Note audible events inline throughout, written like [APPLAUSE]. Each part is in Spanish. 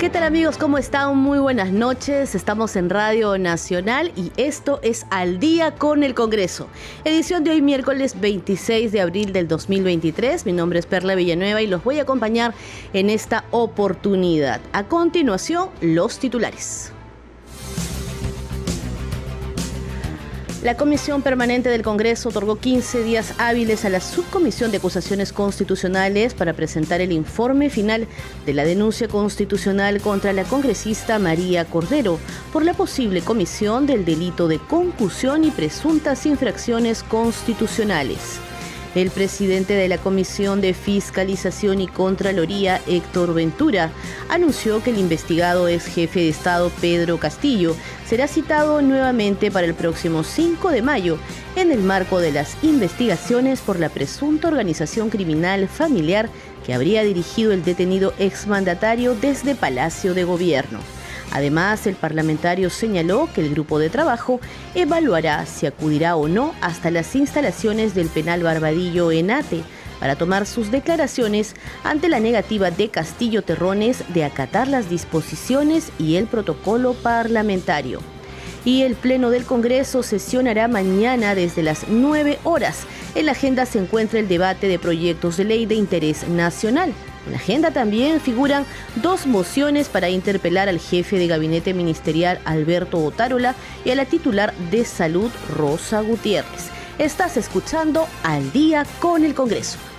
¿Qué tal amigos? ¿Cómo están? Muy buenas noches. Estamos en Radio Nacional y esto es Al día con el Congreso. Edición de hoy miércoles 26 de abril del 2023. Mi nombre es Perla Villanueva y los voy a acompañar en esta oportunidad. A continuación, los titulares. La Comisión Permanente del Congreso otorgó 15 días hábiles a la Subcomisión de Acusaciones Constitucionales para presentar el informe final de la denuncia constitucional contra la congresista María Cordero por la posible comisión del delito de concusión y presuntas infracciones constitucionales. El presidente de la Comisión de Fiscalización y Contraloría, Héctor Ventura, anunció que el investigado ex jefe de Estado, Pedro Castillo, será citado nuevamente para el próximo 5 de mayo en el marco de las investigaciones por la presunta organización criminal familiar que habría dirigido el detenido exmandatario desde Palacio de Gobierno. Además, el parlamentario señaló que el grupo de trabajo evaluará si acudirá o no hasta las instalaciones del penal Barbadillo en Ate para tomar sus declaraciones ante la negativa de Castillo Terrones de acatar las disposiciones y el protocolo parlamentario. Y el Pleno del Congreso sesionará mañana desde las 9 horas. En la agenda se encuentra el debate de proyectos de ley de interés nacional en la agenda también figuran dos mociones para interpelar al jefe de gabinete ministerial Alberto Otárola y a la titular de salud Rosa Gutiérrez. Estás escuchando al día con el Congreso.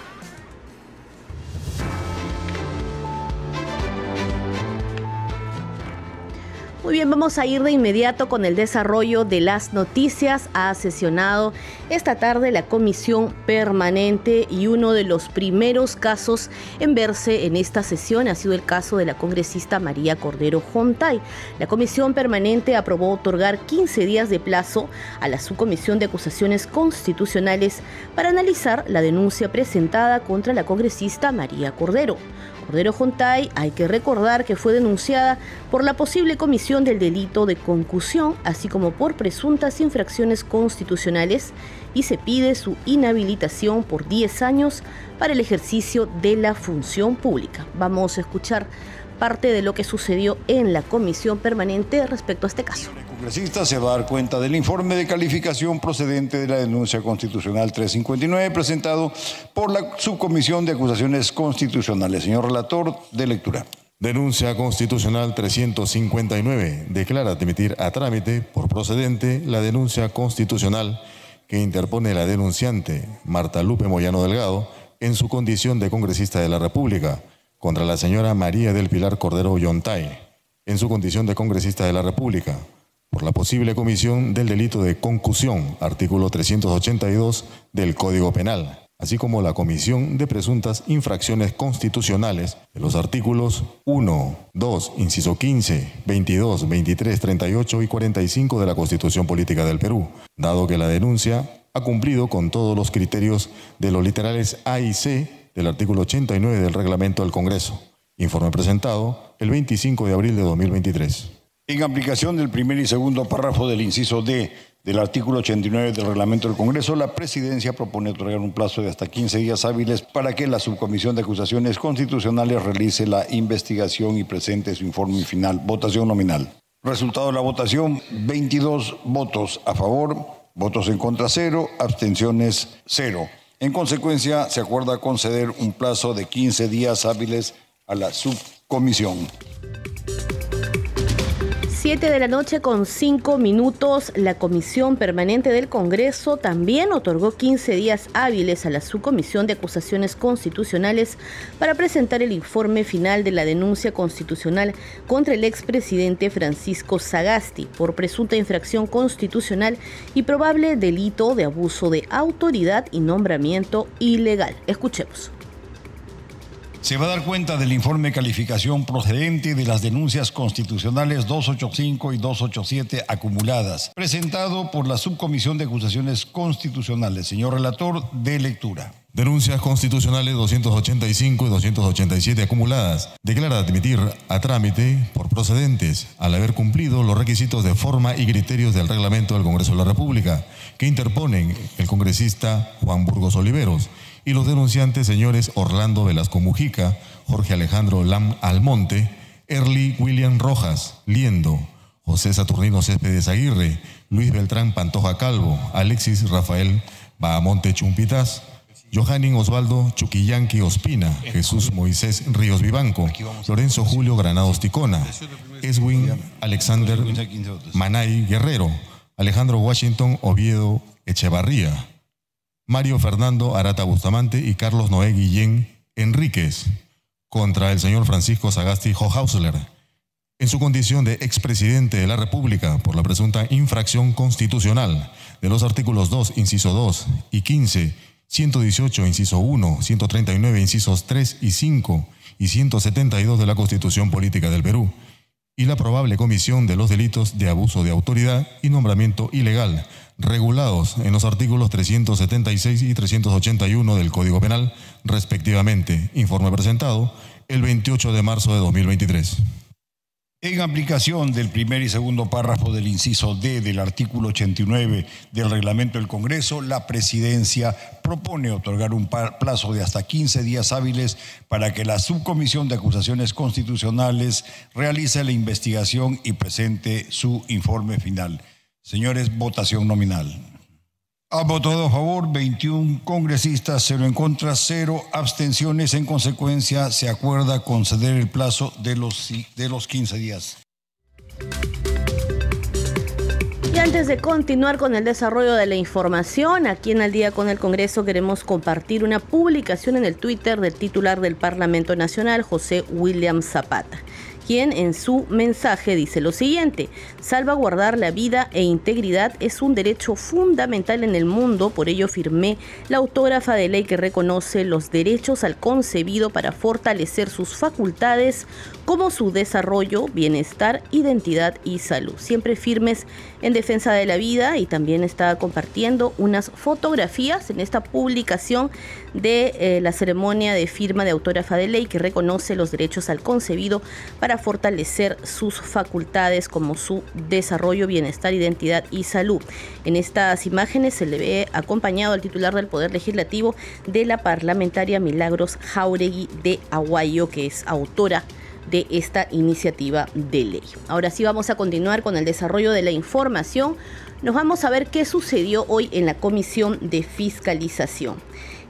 Muy bien, vamos a ir de inmediato con el desarrollo de las noticias. Ha sesionado esta tarde la comisión permanente y uno de los primeros casos en verse en esta sesión ha sido el caso de la congresista María Cordero Jontay. La comisión permanente aprobó otorgar 15 días de plazo a la subcomisión de acusaciones constitucionales para analizar la denuncia presentada contra la congresista María Cordero. Cordero Jontay, hay que recordar que fue denunciada por la posible comisión del delito de concusión, así como por presuntas infracciones constitucionales, y se pide su inhabilitación por 10 años para el ejercicio de la función pública. Vamos a escuchar parte de lo que sucedió en la comisión permanente respecto a este caso. Congresista se va a dar cuenta del informe de calificación procedente de la denuncia constitucional 359 presentado por la subcomisión de acusaciones constitucionales. Señor relator, de lectura. Denuncia constitucional 359. Declara admitir a trámite por procedente la denuncia constitucional que interpone la denunciante Marta Lupe Moyano Delgado en su condición de congresista de la República contra la señora María del Pilar Cordero Yontay, en su condición de congresista de la República, por la posible comisión del delito de concusión, artículo 382 del Código Penal, así como la comisión de presuntas infracciones constitucionales de los artículos 1, 2, inciso 15, 22, 23, 38 y 45 de la Constitución Política del Perú, dado que la denuncia ha cumplido con todos los criterios de los literales A y C del artículo 89 del reglamento del Congreso. Informe presentado el 25 de abril de 2023. En aplicación del primer y segundo párrafo del inciso D del artículo 89 del reglamento del Congreso, la presidencia propone otorgar un plazo de hasta 15 días hábiles para que la subcomisión de acusaciones constitucionales realice la investigación y presente su informe final. Votación nominal. Resultado de la votación, 22 votos a favor, votos en contra cero, abstenciones cero. En consecuencia, se acuerda conceder un plazo de 15 días hábiles a la subcomisión. 7 de la noche con 5 minutos, la Comisión Permanente del Congreso también otorgó 15 días hábiles a la Subcomisión de Acusaciones Constitucionales para presentar el informe final de la denuncia constitucional contra el expresidente Francisco Sagasti por presunta infracción constitucional y probable delito de abuso de autoridad y nombramiento ilegal. Escuchemos. Se va a dar cuenta del informe de calificación procedente de las denuncias constitucionales 285 y 287 acumuladas, presentado por la Subcomisión de Acusaciones Constitucionales. Señor relator, de lectura. Denuncias constitucionales 285 y 287 acumuladas. Declara admitir a trámite por procedentes al haber cumplido los requisitos de forma y criterios del reglamento del Congreso de la República que interponen el congresista Juan Burgos Oliveros y los denunciantes señores Orlando Velasco Mujica, Jorge Alejandro Lam Almonte, Erly William Rojas, Liendo, José Saturnino Céspedes Aguirre, Luis Beltrán Pantoja Calvo, Alexis Rafael Bahamonte Chumpitas, Johannin Osvaldo Chuquillanqui Ospina, Jesús Moisés Ríos Vivanco, Lorenzo Julio Granados Ticona, Eswin Alexander Manay Guerrero, Alejandro Washington Oviedo Echevarría, Mario Fernando Arata Bustamante y Carlos Noé Guillén Enríquez contra el señor Francisco Sagasti Hohausler en su condición de expresidente de la República por la presunta infracción constitucional de los artículos 2, inciso 2 y 15, 118, inciso 1, 139, incisos 3 y 5 y 172 de la Constitución Política del Perú y la probable comisión de los delitos de abuso de autoridad y nombramiento ilegal, regulados en los artículos 376 y 381 del Código Penal, respectivamente. Informe presentado el 28 de marzo de 2023. En aplicación del primer y segundo párrafo del inciso D del artículo 89 del reglamento del Congreso, la Presidencia propone otorgar un plazo de hasta 15 días hábiles para que la Subcomisión de Acusaciones Constitucionales realice la investigación y presente su informe final. Señores, votación nominal. Ha votado a favor 21 congresistas, 0 en contra, 0 abstenciones. En consecuencia, se acuerda conceder el plazo de los, de los 15 días. Y antes de continuar con el desarrollo de la información, aquí en Al día con el Congreso queremos compartir una publicación en el Twitter del titular del Parlamento Nacional, José William Zapata quien en su mensaje dice lo siguiente, salvaguardar la vida e integridad es un derecho fundamental en el mundo, por ello firmé la autógrafa de ley que reconoce los derechos al concebido para fortalecer sus facultades como su desarrollo, bienestar, identidad y salud. Siempre firmes en defensa de la vida y también está compartiendo unas fotografías en esta publicación de eh, la ceremonia de firma de autógrafa de ley que reconoce los derechos al concebido para fortalecer sus facultades como su desarrollo, bienestar, identidad y salud. En estas imágenes se le ve acompañado al titular del Poder Legislativo de la parlamentaria Milagros Jauregui de Aguayo, que es autora de esta iniciativa de ley. Ahora sí vamos a continuar con el desarrollo de la información. Nos vamos a ver qué sucedió hoy en la Comisión de Fiscalización.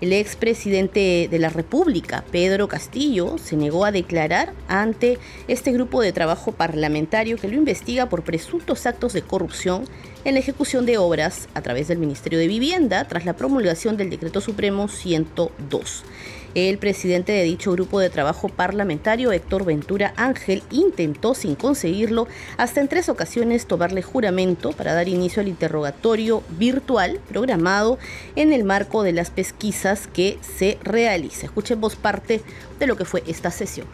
El expresidente de la República, Pedro Castillo, se negó a declarar ante este grupo de trabajo parlamentario que lo investiga por presuntos actos de corrupción en la ejecución de obras a través del Ministerio de Vivienda tras la promulgación del Decreto Supremo 102. El presidente de dicho grupo de trabajo parlamentario, Héctor Ventura Ángel, intentó sin conseguirlo hasta en tres ocasiones tomarle juramento para dar inicio al interrogatorio virtual programado en el marco de las pesquisas que se realiza. Escuchemos parte de lo que fue esta sesión.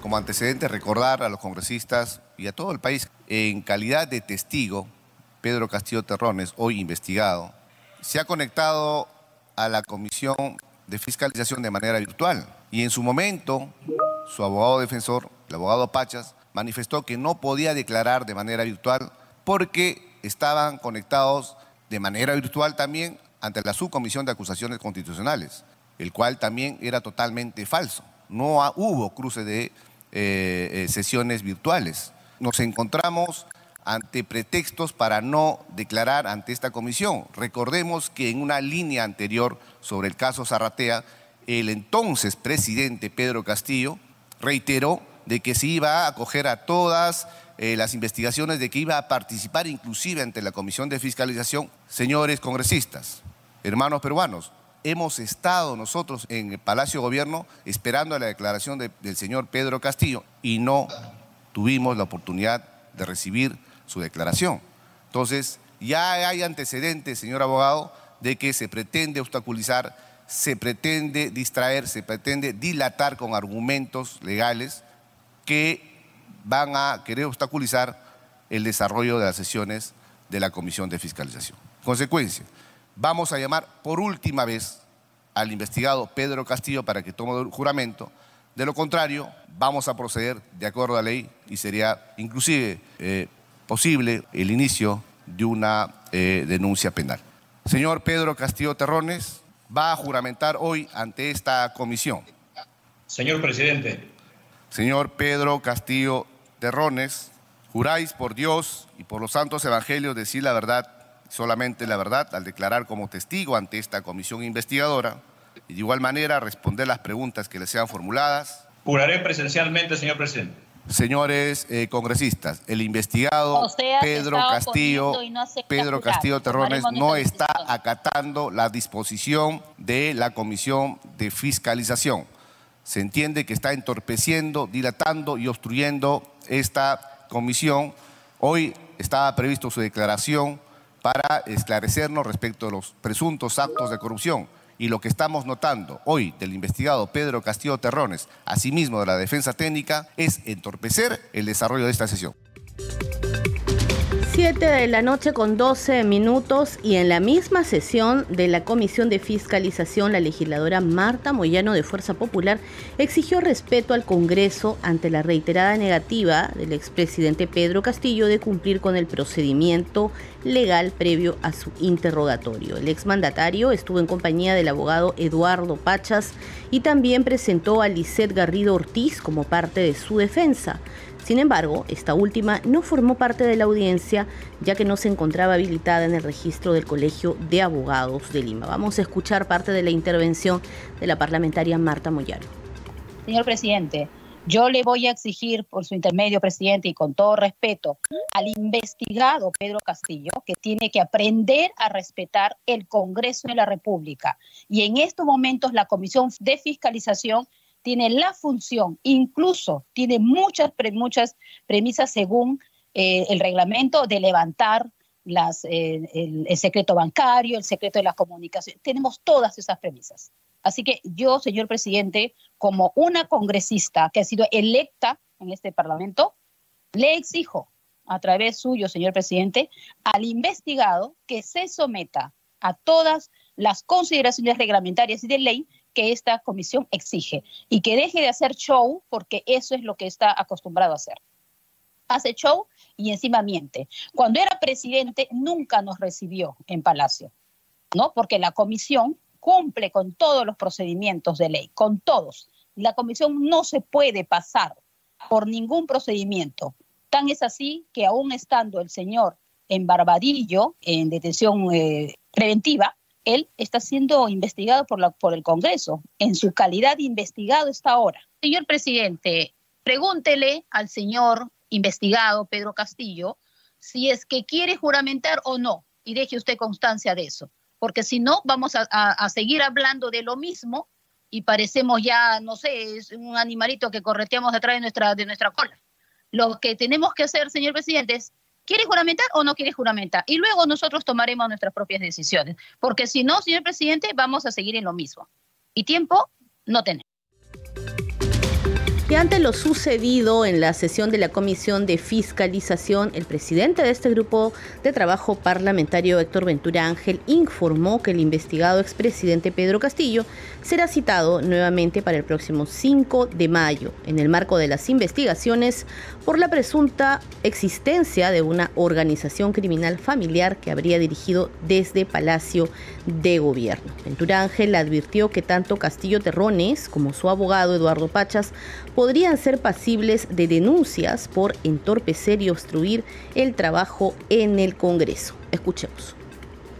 Como antecedente, recordar a los congresistas y a todo el país, en calidad de testigo, Pedro Castillo Terrones, hoy investigado, se ha conectado a la Comisión de fiscalización de manera virtual. Y en su momento, su abogado defensor, el abogado Pachas, manifestó que no podía declarar de manera virtual porque estaban conectados de manera virtual también ante la subcomisión de acusaciones constitucionales, el cual también era totalmente falso. No hubo cruce de eh, eh, sesiones virtuales. Nos encontramos ante pretextos para no declarar ante esta comisión. Recordemos que en una línea anterior sobre el caso Zarratea, el entonces presidente Pedro Castillo reiteró de que se iba a acoger a todas eh, las investigaciones, de que iba a participar inclusive ante la Comisión de Fiscalización. Señores congresistas, hermanos peruanos, hemos estado nosotros en el Palacio Gobierno esperando la declaración del señor Pedro Castillo y no tuvimos la oportunidad de recibir su declaración. Entonces, ya hay antecedentes, señor abogado, de que se pretende obstaculizar se pretende distraer, se pretende dilatar con argumentos legales que van a querer obstaculizar el desarrollo de las sesiones de la Comisión de Fiscalización. Consecuencia, vamos a llamar por última vez al investigado Pedro Castillo para que tome juramento. De lo contrario, vamos a proceder de acuerdo a la ley y sería inclusive eh, posible el inicio de una eh, denuncia penal. Señor Pedro Castillo Terrones, va a juramentar hoy ante esta comisión. Señor presidente. Señor Pedro Castillo Terrones, juráis por Dios y por los santos evangelios decir la verdad, solamente la verdad, al declarar como testigo ante esta comisión investigadora y de igual manera responder las preguntas que le sean formuladas. Juraré presencialmente, señor presidente. Señores eh, congresistas, el investigado Pedro Castillo, Pedro Castillo Terrones no está acatando la disposición de la Comisión de Fiscalización. Se entiende que está entorpeciendo, dilatando y obstruyendo esta comisión. Hoy estaba previsto su declaración para esclarecernos respecto a los presuntos actos de corrupción y lo que estamos notando hoy del investigado Pedro Castillo Terrones, asimismo de la defensa técnica, es entorpecer el desarrollo de esta sesión. 7 de la noche con 12 minutos y en la misma sesión de la Comisión de Fiscalización, la legisladora Marta Moyano de Fuerza Popular exigió respeto al Congreso ante la reiterada negativa del expresidente Pedro Castillo de cumplir con el procedimiento legal previo a su interrogatorio. El exmandatario estuvo en compañía del abogado Eduardo Pachas y también presentó a Lisette Garrido Ortiz como parte de su defensa. Sin embargo, esta última no formó parte de la audiencia ya que no se encontraba habilitada en el registro del Colegio de Abogados de Lima. Vamos a escuchar parte de la intervención de la parlamentaria Marta Moyano. Señor presidente, yo le voy a exigir por su intermedio, presidente, y con todo respeto, al investigado Pedro Castillo, que tiene que aprender a respetar el Congreso de la República. Y en estos momentos la Comisión de Fiscalización tiene la función, incluso tiene muchas, muchas premisas según eh, el reglamento de levantar las, eh, el, secreto bancario, el secreto de la comunicación. Tenemos todas esas premisas. Así que yo, señor presidente, como una congresista que ha sido electa en este Parlamento, le exijo a través suyo, señor presidente, al investigado que se someta a todas las consideraciones reglamentarias y de ley que esta comisión exige y que deje de hacer show porque eso es lo que está acostumbrado a hacer. Hace show y encima miente. Cuando era presidente nunca nos recibió en Palacio, ¿no? Porque la comisión cumple con todos los procedimientos de ley, con todos. La comisión no se puede pasar por ningún procedimiento. Tan es así que aún estando el señor en Barbadillo, en detención eh, preventiva, él está siendo investigado por, la, por el Congreso. En su calidad de investigado está ahora. Señor presidente, pregúntele al señor investigado Pedro Castillo si es que quiere juramentar o no y deje usted constancia de eso, porque si no vamos a, seguir hablando de lo mismo y parecemos ya, no sé, es un animalito que correteamos detrás de nuestra, de nuestra cola. Lo que tenemos que hacer, señor presidente, es ¿Quiere juramentar o no quiere juramentar? Y luego nosotros tomaremos nuestras propias decisiones, porque si no, señor presidente, vamos a seguir en lo mismo. Y tiempo no tenemos. Y ante lo sucedido en la sesión de la Comisión de Fiscalización, el presidente de este grupo de trabajo parlamentario, Héctor Ventura Ángel, informó que el investigado expresidente Pedro Castillo será citado nuevamente para el próximo 5 de mayo, en el marco de las investigaciones por la presunta existencia de una organización criminal familiar que habría dirigido desde Palacio de Gobierno. Ventura Ángel advirtió que tanto Castillo Terrones como su abogado Eduardo Pachas podrían ser pasibles de denuncias por entorpecer y obstruir el trabajo en el Congreso. Escuchemos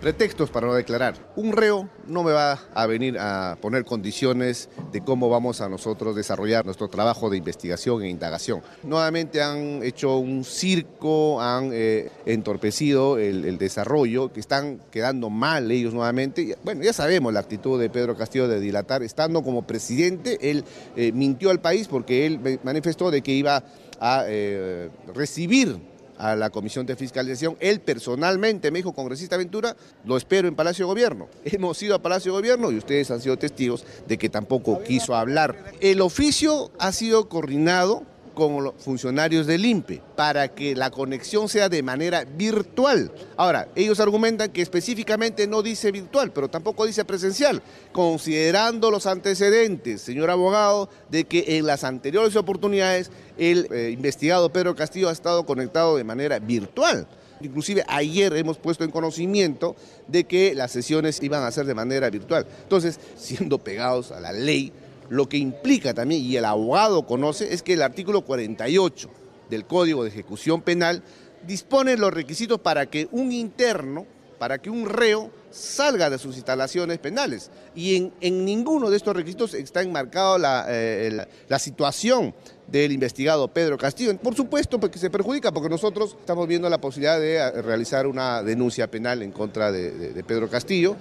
pretextos para no declarar. Un reo no me va a venir a poner condiciones de cómo vamos a nosotros desarrollar nuestro trabajo de investigación e indagación. Nuevamente han hecho un circo, han eh, entorpecido el, desarrollo, que están quedando mal ellos nuevamente. Bueno, ya sabemos la actitud de Pedro Castillo de dilatar. Estando como presidente, él eh, mintió al país porque él manifestó de que iba a eh, recibir a la Comisión de Fiscalización. Él personalmente me dijo, congresista Ventura, lo espero en Palacio de Gobierno. [LAUGHS] Hemos ido a Palacio de Gobierno y ustedes han sido testigos de que tampoco quiso hablar. El oficio ha sido coordinado con los funcionarios del INPE para que la conexión sea de manera virtual. Ahora, ellos argumentan que específicamente no dice virtual, pero tampoco dice presencial, considerando los antecedentes, señor abogado, de que en las anteriores oportunidades el eh, investigado Pedro Castillo ha estado conectado de manera virtual. Inclusive ayer hemos puesto en conocimiento de que las sesiones iban a ser de manera virtual. Entonces, siendo pegados a la ley, lo que implica también, y el abogado conoce, es que el artículo 48 del Código de Ejecución Penal dispone los requisitos para que un interno, para que un reo salga de sus instalaciones penales. Y en, ninguno de estos requisitos está enmarcado la, eh, la, situación del investigado Pedro Castillo. Por supuesto, porque se perjudica, porque nosotros estamos viendo la posibilidad de eh, realizar una denuncia penal en contra de Pedro Castillo,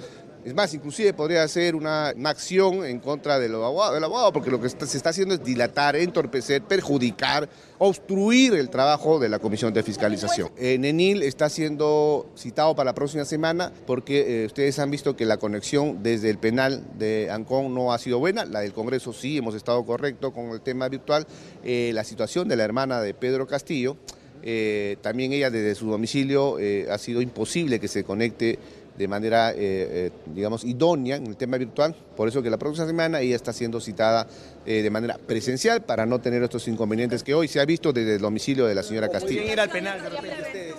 es más, inclusive podría ser una, acción en contra del abogado, del abogado, porque lo que se está haciendo es dilatar, entorpecer, perjudicar, obstruir el trabajo de la Comisión de Fiscalización. Eh, Nenil está siendo citado para la próxima semana porque eh, ustedes han visto que la conexión desde el penal de Ancón no ha sido buena, la del Congreso sí, hemos estado correcto con el tema virtual. Eh, la situación de la hermana de Pedro Castillo, también ella desde su domicilio ha sido imposible que se conecte de manera, eh, eh, digamos, idónea en el tema virtual. Por eso que la próxima semana ella está siendo citada eh, de manera presencial para no tener estos inconvenientes que hoy se ha visto desde el domicilio de la señora Castillo. ir al penal de repente ustedes?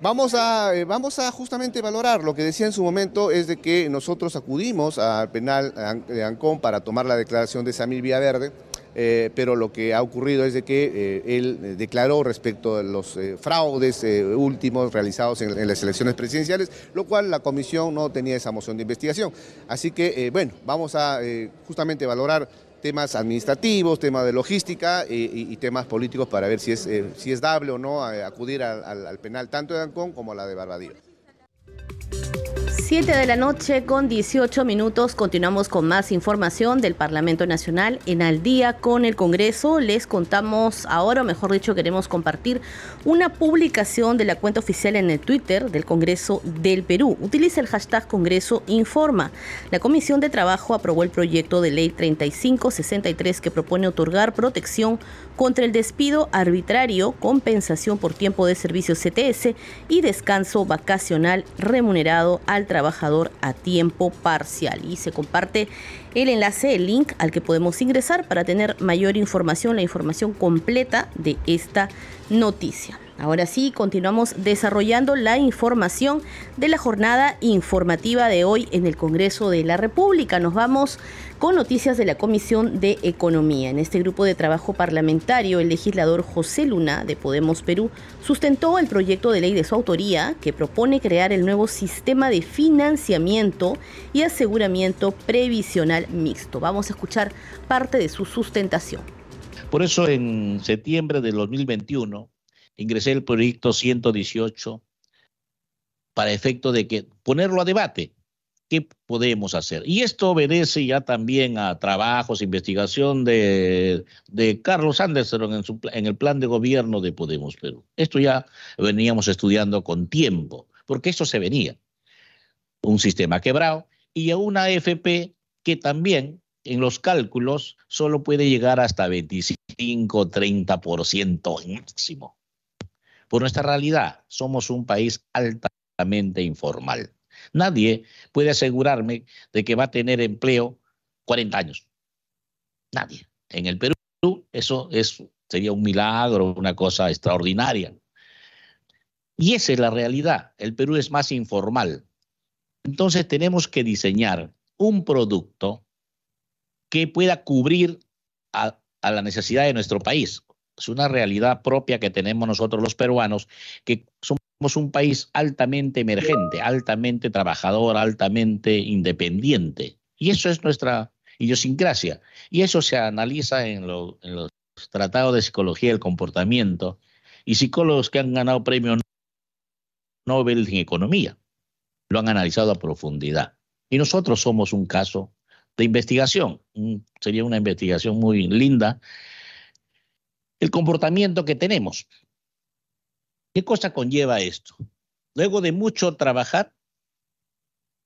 Vamos a, vamos a justamente valorar, lo que decía en su momento es de que nosotros acudimos al penal de Ancón para tomar la declaración de Samir Villaverde, eh, pero lo que ha ocurrido es de que eh, él eh, declaró respecto a los fraudes últimos realizados en, las elecciones presidenciales, lo cual la comisión no tenía esa moción de investigación. Así que, bueno, vamos a justamente valorar temas administrativos, temas de logística y, temas políticos para ver si es, si es dable o no acudir al, al penal tanto de Ancón como la de Barbadillo. 7 de la noche con 18 minutos continuamos con más información del Parlamento Nacional en Al día con el Congreso. Les contamos ahora, o mejor dicho, queremos compartir una publicación de la cuenta oficial en el Twitter del Congreso del Perú. Utiliza el hashtag Congreso Informa. La Comisión de Trabajo aprobó el proyecto de ley 3563 que propone otorgar protección contra el despido arbitrario, compensación por tiempo de servicio CTS y descanso vacacional remunerado al trabajador a tiempo parcial. Y se comparte el enlace, el link al que podemos ingresar para tener mayor información, la información completa de esta noticia. Ahora sí, continuamos desarrollando la información de la jornada informativa de hoy en el Congreso de la República. Nos vamos con noticias de la Comisión de Economía. En este grupo de trabajo parlamentario, el legislador José Luna de Podemos Perú sustentó el proyecto de ley de su autoría que propone crear el nuevo sistema de financiamiento y aseguramiento previsional mixto. Vamos a escuchar parte de su sustentación. Por eso en septiembre de 2021 ingresé el proyecto 118 para efecto de que ponerlo a debate. ¿Qué podemos hacer? Y esto obedece ya también a trabajos, investigación de, Carlos Anderson en, su, en el plan de gobierno de Podemos Perú. Esto ya veníamos estudiando con tiempo, porque esto se venía. Un sistema quebrado y a una AFP que también en los cálculos solo puede llegar hasta 25, 30% máximo por nuestra realidad. Somos un país altamente informal. Nadie puede asegurarme de que va a tener empleo 40 años. Nadie. En el Perú eso sería un milagro, una cosa extraordinaria. Y esa es la realidad. El Perú es más informal. Entonces tenemos que diseñar un producto que pueda cubrir a la necesidad de nuestro país es una realidad propia que tenemos nosotros los peruanos, que somos un país altamente emergente, altamente trabajador, altamente independiente. Y eso es nuestra idiosincrasia. Y eso se analiza en, los tratados de psicología del comportamiento y psicólogos que han ganado premios Nobel en economía. Lo han analizado a profundidad. Y nosotros somos un caso de investigación. Sería una investigación muy linda el comportamiento que tenemos. ¿Qué cosa conlleva esto? Luego de mucho trabajar,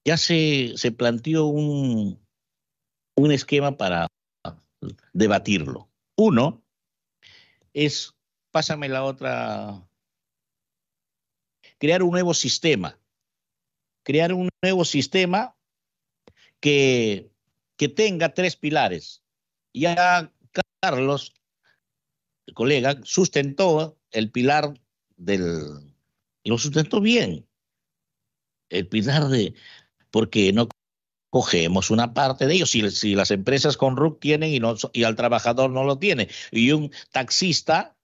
ya se, se planteó un, un esquema para debatirlo. Uno es, pásame la otra, crear un nuevo sistema, crear un nuevo sistema que, que tenga tres pilares. Ya Carlos, el colega, sustentó el pilar del... Y lo sustentó bien. El pilar de... Porque no cogemos una parte de ellos. Si, las empresas con RUC tienen y, no, y al trabajador no lo tiene, y un taxista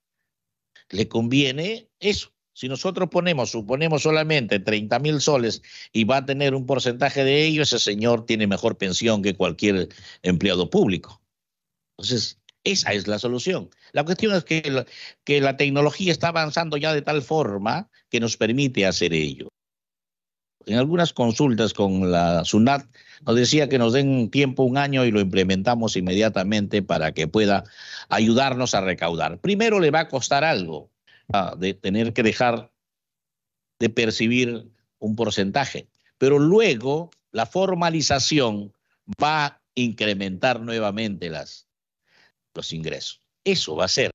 le conviene eso. Si nosotros ponemos, suponemos solamente 30 mil soles y va a tener un porcentaje de ello, ese señor tiene mejor pensión que cualquier empleado público. Entonces, esa es la solución. La cuestión es que la, tecnología está avanzando ya de tal forma que nos permite hacer ello. En algunas consultas con la SUNAT nos decía que nos den tiempo un año y lo implementamos inmediatamente para que pueda ayudarnos a recaudar. Primero le va a costar algo ah, de tener que dejar de percibir un porcentaje, pero luego la formalización va a incrementar nuevamente los ingresos. Eso va a ser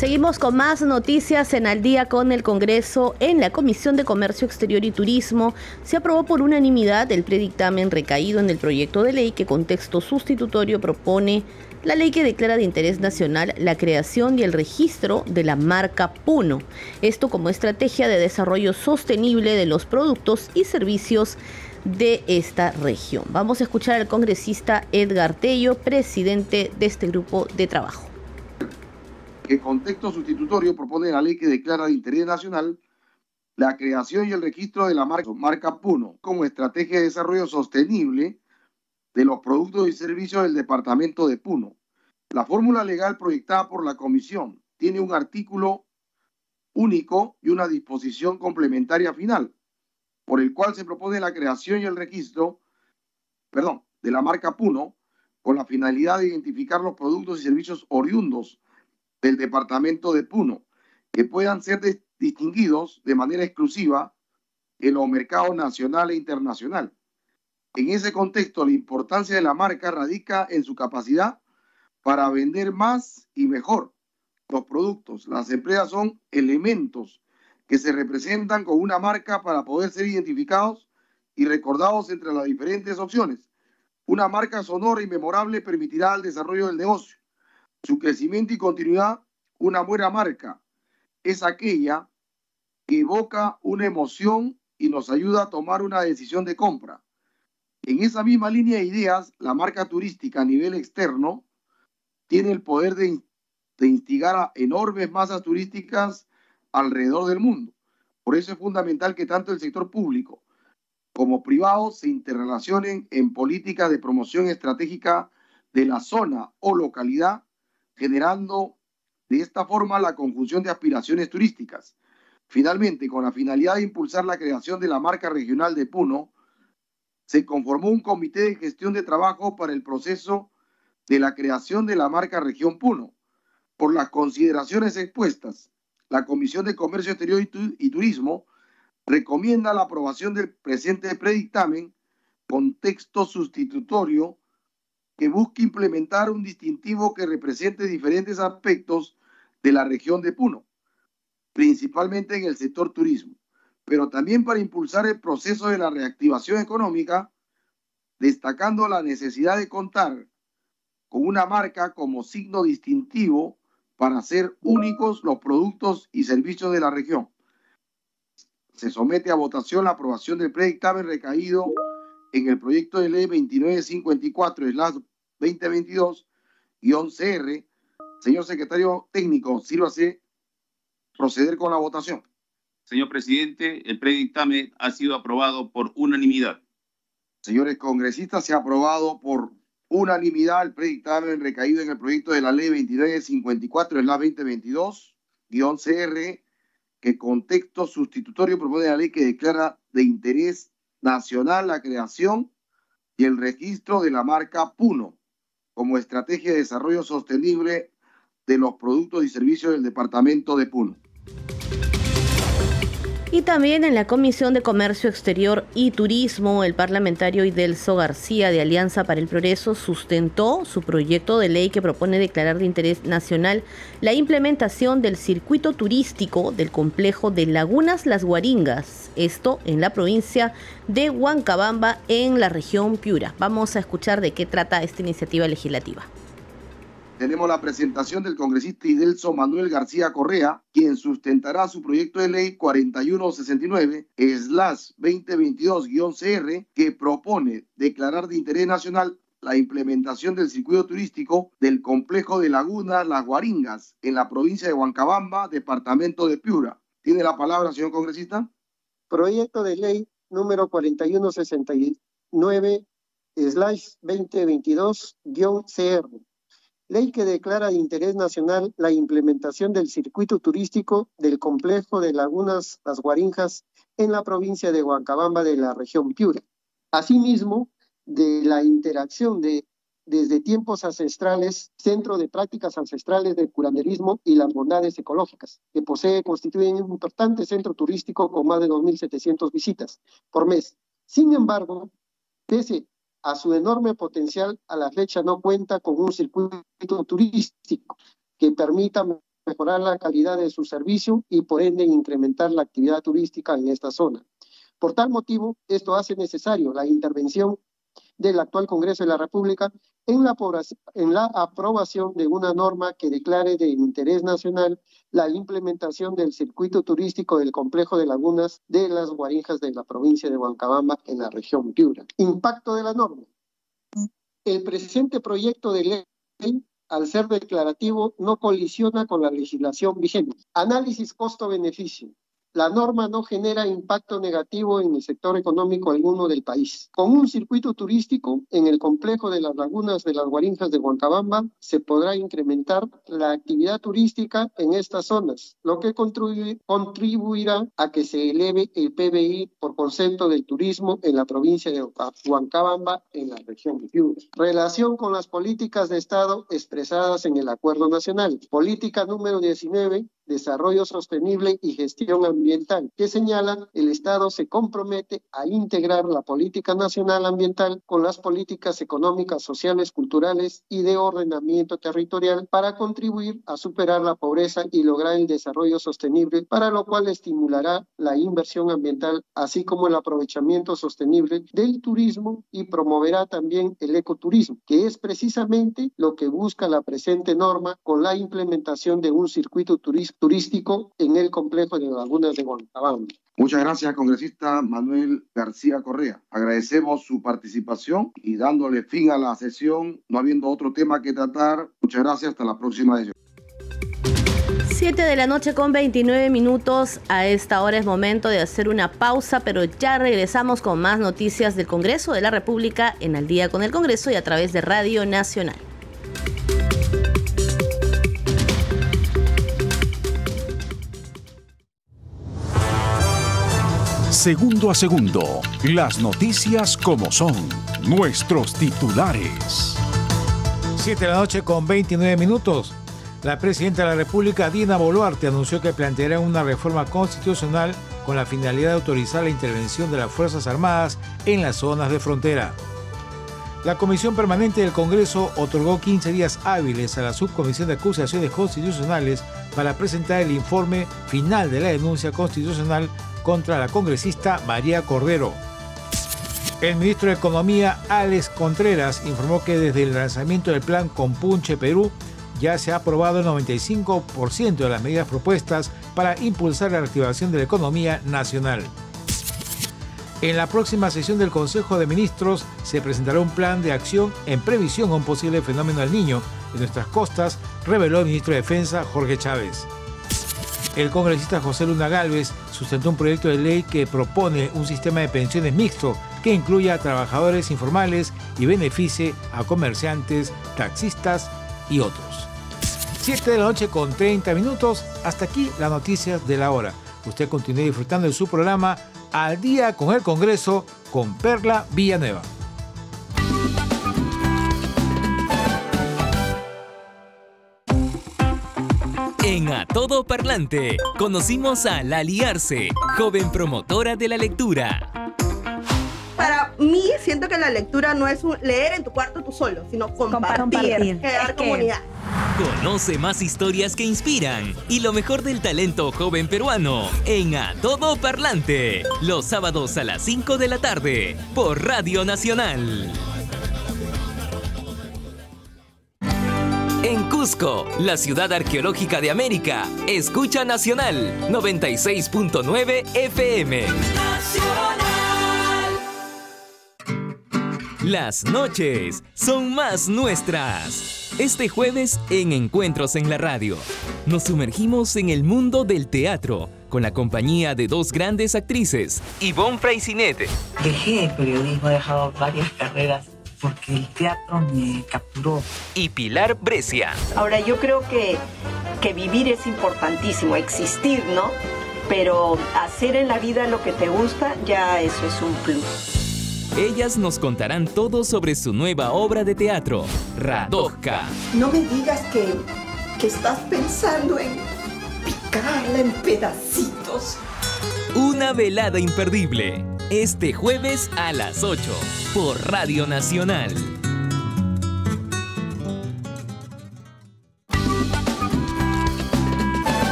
Seguimos con más noticias en Al día con el Congreso. En la Comisión de Comercio Exterior y Turismo se aprobó por unanimidad el predictamen recaído en el proyecto de ley que con texto sustitutorio propone la ley que declara de interés nacional la creación y el registro de la marca Puno. Esto como estrategia de desarrollo sostenible de los productos y servicios de esta región. Vamos a escuchar al congresista Edgar Tello, presidente de este grupo de trabajo que contexto sustitutorio propone la ley que declara de interés nacional la creación y el registro de la marca Puno como estrategia de desarrollo sostenible de los productos y servicios del departamento de Puno. La fórmula legal proyectada por la comisión tiene un artículo único y una disposición complementaria final, por el cual se propone la creación y el registro, perdón, de la marca Puno con la finalidad de identificar los productos y servicios oriundos del departamento de Puno, que puedan ser distinguidos de manera exclusiva en los mercados nacional e internacional. En ese contexto, la importancia de la marca radica en su capacidad para vender más y mejor los productos. Las empresas son elementos que se representan con una marca para poder ser identificados y recordados entre las diferentes opciones. Una marca sonora y memorable permitirá el desarrollo del negocio su crecimiento y continuidad, una buena marca es aquella que evoca una emoción y nos ayuda a tomar una decisión de compra. En esa misma línea de ideas, la marca turística a nivel externo tiene el poder de, instigar a enormes masas turísticas alrededor del mundo. Por eso es fundamental que tanto el sector público como privado se interrelacionen en políticas de promoción estratégica de la zona o localidad generando de esta forma la conjunción de aspiraciones turísticas. Finalmente, con la finalidad de impulsar la creación de la marca regional de Puno, se conformó un comité de gestión de trabajo para el proceso de la creación de la marca región Puno. Por las consideraciones expuestas, la Comisión de Comercio Exterior y, Turismo recomienda la aprobación del presente predictamen con texto sustitutorio que busque implementar un distintivo que represente diferentes aspectos de la región de Puno, principalmente en el sector turismo, pero también para impulsar el proceso de la reactivación económica, destacando la necesidad de contar con una marca como signo distintivo para hacer únicos los productos y servicios de la región. Se somete a votación la aprobación del predictamen recaído en el proyecto de ley 2954 2022-CR. Señor secretario técnico, sírvase proceder con la votación. Señor presidente, el predictamen ha sido aprobado por unanimidad. Señores congresistas, se ha aprobado por unanimidad el predictamen recaído en el proyecto de la ley 2954 en la 2022-CR, que con texto sustitutorio propone la ley que declara de interés nacional la creación y el registro de la marca Puno como estrategia de desarrollo sostenible de los productos y servicios del departamento de Puno. Y también en la Comisión de Comercio Exterior y Turismo, el parlamentario Idelso García de Alianza para el Progreso sustentó su proyecto de ley que propone declarar de interés nacional la implementación del circuito turístico del complejo de Lagunas Las Guaringas, esto en la provincia de Huancabamba, en la región Piura. Vamos a escuchar de qué trata esta iniciativa legislativa tenemos la presentación del congresista Idelso Manuel García Correa, quien sustentará su proyecto de ley 4169-2022-CR, que propone declarar de interés nacional la implementación del circuito turístico del complejo de lagunas Las Guaringas en la provincia de Huancabamba, departamento de Piura. ¿Tiene la palabra, señor congresista? Proyecto de ley número 4169-2022-CR ley que declara de interés nacional la implementación del circuito turístico del complejo de Lagunas Las Guarinjas en la provincia de Huancabamba de la región Piura. Asimismo, de la interacción de desde tiempos ancestrales, Centro de Prácticas Ancestrales de Curanderismo y las Bondades Ecológicas, que posee, constituyen un importante centro turístico con más de 2.700 visitas por mes. Sin embargo, pese a su enorme potencial, a la fecha no cuenta con un circuito turístico que permita mejorar la calidad de su servicio y por ende incrementar la actividad turística en esta zona. Por tal motivo, esto hace necesario la intervención del actual Congreso de la República en la, en la aprobación de una norma que declare de interés nacional la implementación del circuito turístico del complejo de lagunas de las Guarinjas de la provincia de Huancabamba en la región Piura. Impacto de la norma. El presente proyecto de ley al ser declarativo, no colisiona con la legislación vigente. Análisis costo-beneficio la norma no genera impacto negativo en el sector económico alguno del país. Con un circuito turístico en el complejo de las lagunas de las Guarinjas de Huancabamba se podrá incrementar la actividad turística en estas zonas, lo que contribuirá a que se eleve el PBI por concepto del turismo en la provincia de Huancabamba, en la región de Piura. Relación con las políticas de Estado expresadas en el Acuerdo Nacional. Política número 19 desarrollo sostenible y gestión ambiental, que señalan el Estado se compromete a integrar la política nacional ambiental con las políticas económicas, sociales, culturales y de ordenamiento territorial para contribuir a superar la pobreza y lograr el desarrollo sostenible, para lo cual estimulará la inversión ambiental, así como el aprovechamiento sostenible del turismo y promoverá también el ecoturismo, que es precisamente lo que busca la presente norma con la implementación de un circuito turístico turístico en el complejo de Lagunas de Guantabamba. Muchas gracias, congresista Manuel García Correa. Agradecemos su participación y dándole fin a la sesión, no habiendo otro tema que tratar. Muchas gracias, hasta la próxima sesión. 7 de la noche con 29 minutos. A esta hora es momento de hacer una pausa, pero ya regresamos con más noticias del Congreso de la República en Al día con el Congreso y a través de Radio Nacional. Segundo a segundo, las noticias como son, nuestros titulares. 7 de la noche con 29 minutos. La presidenta de la República, Dina Boluarte, anunció que planteará una reforma constitucional con la finalidad de autorizar la intervención de las Fuerzas Armadas en las zonas de frontera. La Comisión Permanente del Congreso otorgó 15 días hábiles a la Subcomisión de Acusaciones Constitucionales para presentar el informe final de la denuncia constitucional contra la congresista María Cordero. El ministro de Economía, Alex Contreras, informó que desde el lanzamiento del plan Compunche Perú ya se ha aprobado el 95% de las medidas propuestas para impulsar la reactivación de la economía nacional. En la próxima sesión del Consejo de Ministros se presentará un plan de acción en previsión a un posible fenómeno del niño en nuestras costas, reveló el ministro de Defensa Jorge Chávez. El congresista José Luna Galvez sustentó un proyecto de ley que propone un sistema de pensiones mixto que incluya a trabajadores informales y beneficie a comerciantes, taxistas y otros. 7 de la noche con 30 minutos. Hasta aquí las noticias de la hora. Usted continúe disfrutando de su programa Al día con el Congreso con Perla Villanueva. En A Todo Parlante, conocimos a Lali Arce, joven promotora de la lectura. Para mí, siento que la lectura no es un leer en tu cuarto tú solo, sino compartir, crear comunidad. Conoce más historias que inspiran y lo mejor del talento joven peruano en A Todo Parlante, los sábados a las 5 de la tarde por Radio Nacional. La ciudad arqueológica de América, escucha Nacional 96.9 FM. Las noches son más nuestras. Este jueves en Encuentros en la Radio, nos sumergimos en el mundo del teatro con la compañía de dos grandes actrices, Yvonne Fraisinet. Dejé el periodismo, he dejado varias carreras porque el teatro me capturó. Y Pilar Brescia. Ahora yo creo que, que vivir es importantísimo, existir, ¿no? Pero hacer en la vida lo que te gusta, ya eso es un plus. Ellas nos contarán todo sobre su nueva obra de teatro, Radojka. No me digas que, que estás pensando en picarla en pedacitos. Una velada imperdible, este jueves a las 8, por Radio Nacional.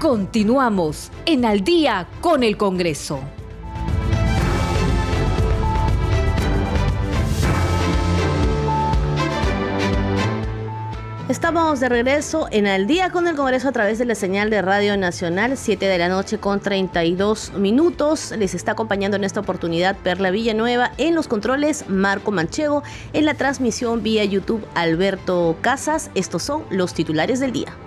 Continuamos en Al día con el Congreso. Estamos de regreso en Al día con el Congreso a través de la señal de Radio Nacional, 7 de la noche con 32 minutos. Les está acompañando en esta oportunidad Perla Villanueva en los controles, Marco Manchego, en la transmisión vía YouTube Alberto Casas. Estos son los titulares del día.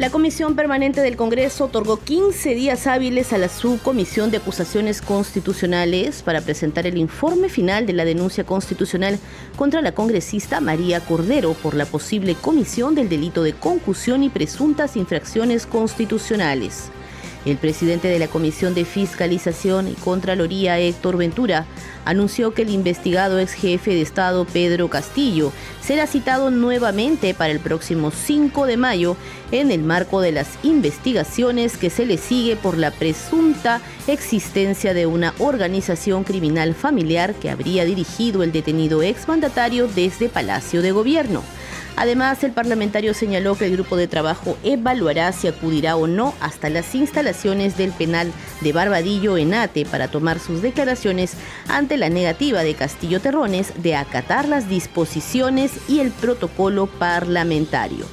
La Comisión Permanente del Congreso otorgó 15 días hábiles a la Subcomisión de Acusaciones Constitucionales para presentar el informe final de la denuncia constitucional contra la congresista María Cordero por la posible comisión del delito de concusión y presuntas infracciones constitucionales. El presidente de la Comisión de Fiscalización y Contraloría, Héctor Ventura, anunció que el investigado ex jefe de Estado, Pedro Castillo, será citado nuevamente para el próximo 5 de mayo en el marco de las investigaciones que se le sigue por la presunta existencia de una organización criminal familiar que habría dirigido el detenido exmandatario desde Palacio de Gobierno. Además, el parlamentario señaló que el grupo de trabajo evaluará si acudirá o no hasta las instalaciones del penal de Barbadillo en Ate para tomar sus declaraciones ante la negativa de Castillo Terrones de acatar las disposiciones y el protocolo parlamentario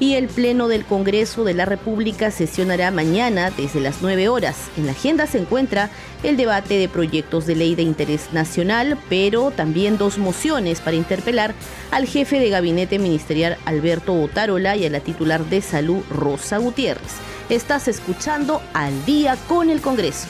y el Pleno del Congreso de la República sesionará mañana desde las 9 horas. En la agenda se encuentra el debate de proyectos de ley de interés nacional, pero también dos mociones para interpelar al jefe de gabinete ministerial Alberto Otárola y a la titular de salud Rosa Gutiérrez. Estás escuchando al día con el Congreso.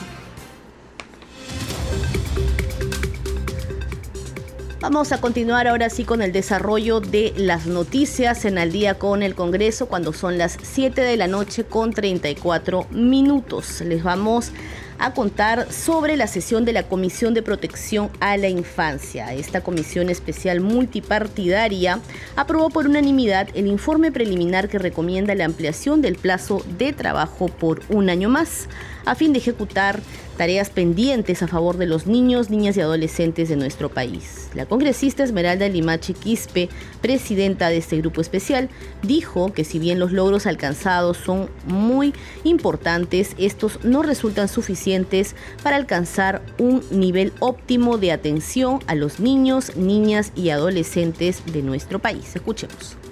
Vamos a continuar ahora sí con el desarrollo de las noticias en al día con el Congreso cuando son las 7 de la noche con 34 minutos. Les vamos a contar sobre la sesión de la Comisión de Protección a la Infancia. Esta comisión especial multipartidaria aprobó por unanimidad el informe preliminar que recomienda la ampliación del plazo de trabajo por un año más a fin de ejecutar tareas pendientes a favor de los niños, niñas y adolescentes de nuestro país. La congresista Esmeralda Limache Quispe, presidenta de este grupo especial, dijo que si bien los logros alcanzados son muy importantes, estos no resultan suficientes para alcanzar un nivel óptimo de atención a los niños, niñas y adolescentes de nuestro país. Escuchemos.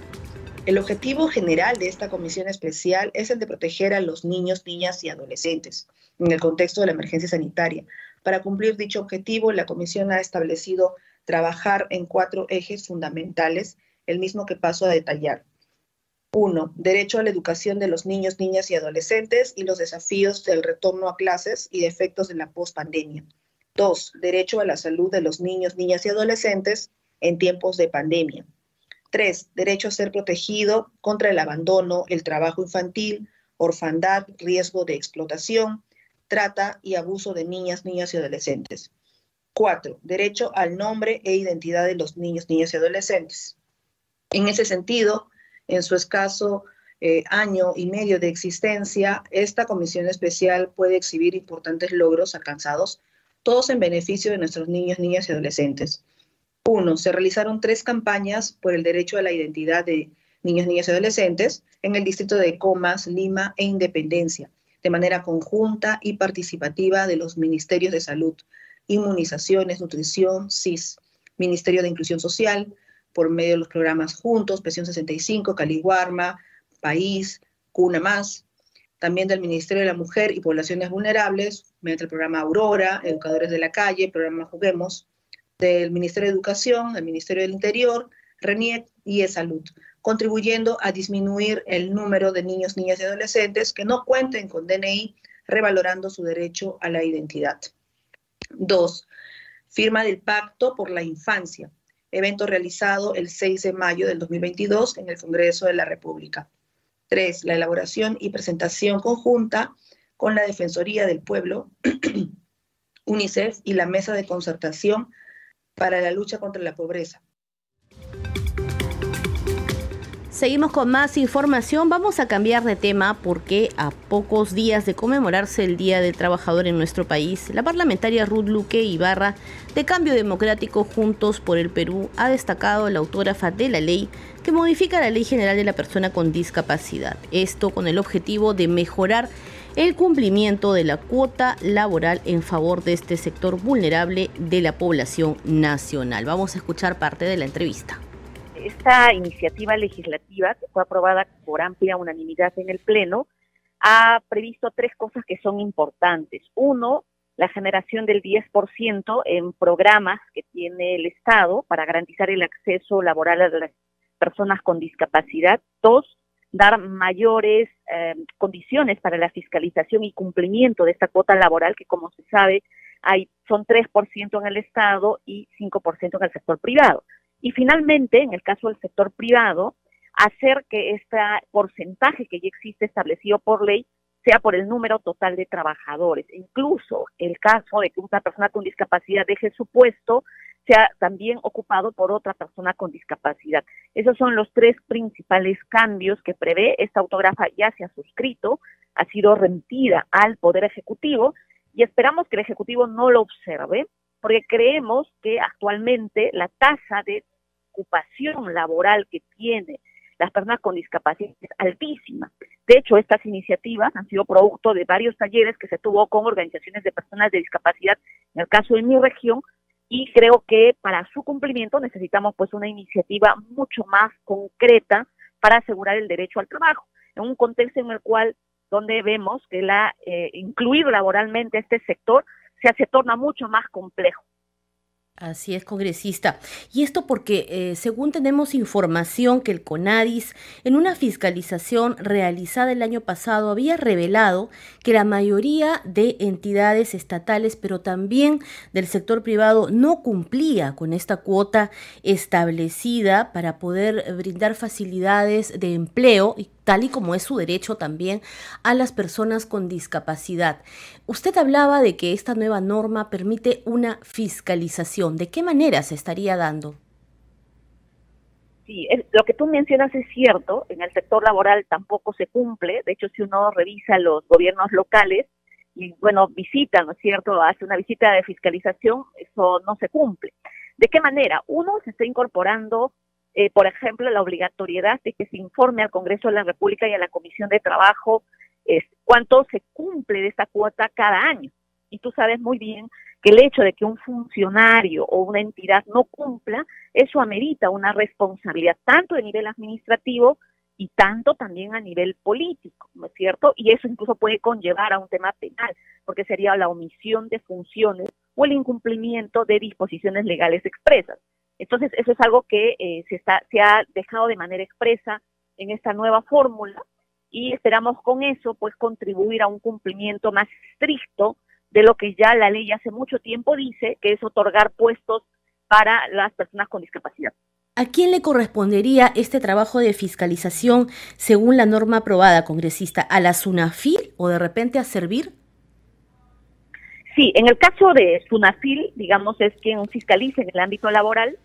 El objetivo general de esta comisión especial es el de proteger a los niños, niñas y adolescentes en el contexto de la emergencia sanitaria. Para cumplir dicho objetivo, la comisión ha establecido trabajar en cuatro ejes fundamentales, el mismo que paso a detallar. Uno, derecho a la educación de los niños, niñas y adolescentes y los desafíos del retorno a clases y efectos de la pospandemia. Dos, derecho a la salud de los niños, niñas y adolescentes en tiempos de pandemia. Tres, derecho a ser protegido contra el abandono, el trabajo infantil, orfandad, riesgo de explotación. trata y abuso de niñas, niñas y adolescentes. Cuatro, derecho al nombre e identidad de los niños, niñas y adolescentes. En ese sentido, en su escaso eh, año y medio de existencia, esta comisión especial puede exhibir importantes logros alcanzados, todos en beneficio de nuestros niños, niñas y adolescentes. Uno, se realizaron tres campañas por el derecho a la identidad de niños, niñas y adolescentes en el distrito de Comas, Lima e Independencia, de manera conjunta y participativa de los ministerios de salud, inmunizaciones, nutrición, CIS, Ministerio de Inclusión Social, por medio de los programas Juntos, Presión 65, Caliguarma, País, Cuna Más, también del Ministerio de la Mujer y Poblaciones Vulnerables, mediante el programa Aurora, Educadores de la Calle, programa Juguemos, del Ministerio de Educación, del Ministerio del Interior, RENIEC y E-Salud, contribuyendo a disminuir el número de niños, niñas y adolescentes que no cuenten con DNI, revalorando su derecho a la identidad. Dos, firma del Pacto por la Infancia, evento realizado el 6 de mayo del 2022 en el Congreso de la República. Tres, la elaboración y presentación conjunta con la Defensoría del Pueblo, [CLEARS THROAT] UNICEF y la Mesa de Concertación para la Lucha contra la Pobreza. Seguimos con más información. Vamos a cambiar de tema porque a pocos días de conmemorarse el Día del Trabajador en nuestro país, la parlamentaria Ruth Luque Ibarra de Cambio Democrático Juntos por el Perú ha destacado la autógrafa de la ley que modifica la Ley General de la Persona con Discapacidad. Esto con el objetivo de mejorar el cumplimiento de la cuota laboral en favor de este sector vulnerable de la población nacional. Vamos a escuchar parte de la entrevista esta iniciativa legislativa, que fue aprobada por amplia unanimidad en el Pleno, ha previsto tres cosas que son importantes. Uno, la generación del 10% en programas que tiene el Estado para garantizar el acceso laboral a las personas con discapacidad. Dos, dar mayores eh, condiciones para la fiscalización y cumplimiento de esta cuota laboral que, como se sabe, hay, son 3% en el Estado y 5% en el sector privado. Y finalmente, en el caso del sector privado, hacer que este porcentaje que ya existe establecido por ley sea por el número total de trabajadores. Incluso el caso de que una persona con discapacidad deje su puesto sea también ocupado por otra persona con discapacidad. Esos son los tres principales cambios que prevé. Esta autógrafa ya se ha suscrito, ha sido remitida al Poder Ejecutivo y esperamos que el Ejecutivo no lo observe porque creemos que actualmente la tasa de ocupación laboral que tiene las personas con discapacidad es altísima. De hecho, estas iniciativas han sido producto de varios talleres que se tuvo con organizaciones de personas de discapacidad, en el caso de mi región, y creo que para su cumplimiento necesitamos pues una iniciativa mucho más concreta para asegurar el derecho al trabajo, en un contexto en el cual donde vemos que la eh, incluir laboralmente este sector se hace torna mucho más complejo. Así es, congresista. Y esto porque, eh, según tenemos información que el CONADIS, en una fiscalización realizada el año pasado, había revelado que la mayoría de entidades estatales, pero también del sector privado, no cumplía con esta cuota establecida para poder brindar facilidades de empleo y tal y como es su derecho también a las personas con discapacidad. Usted hablaba de que esta nueva norma permite una fiscalización. ¿De qué manera se estaría dando? Sí, lo que tú mencionas es cierto, en el sector laboral tampoco se cumple, de hecho si uno revisa los gobiernos locales y bueno, visita, ¿no es cierto?, hace una visita de fiscalización, eso no se cumple. ¿De qué manera? Uno se está incorporando eh, por ejemplo, la obligatoriedad de que se informe al Congreso de la República y a la Comisión de Trabajo cuánto se cumple de esta cuota cada año. Y tú sabes muy bien que el hecho de que un funcionario o una entidad no cumpla, eso amerita una responsabilidad tanto de nivel administrativo y tanto también a nivel político, ¿no es cierto? Y eso incluso puede conllevar a un tema penal, porque sería la omisión de funciones o el incumplimiento de disposiciones legales expresas. Entonces, eso es algo que eh, se, está, se ha dejado de manera expresa en esta nueva fórmula y esperamos con eso pues contribuir a un cumplimiento más estricto de lo que ya la ley hace mucho tiempo dice, que es otorgar puestos para las personas con discapacidad. ¿A quién le correspondería este trabajo de fiscalización según la norma aprobada, congresista? ¿A la SUNAFIL o de repente a Servir? Sí, en el caso de Sunafil, digamos, es quien fiscaliza en el ámbito laboral,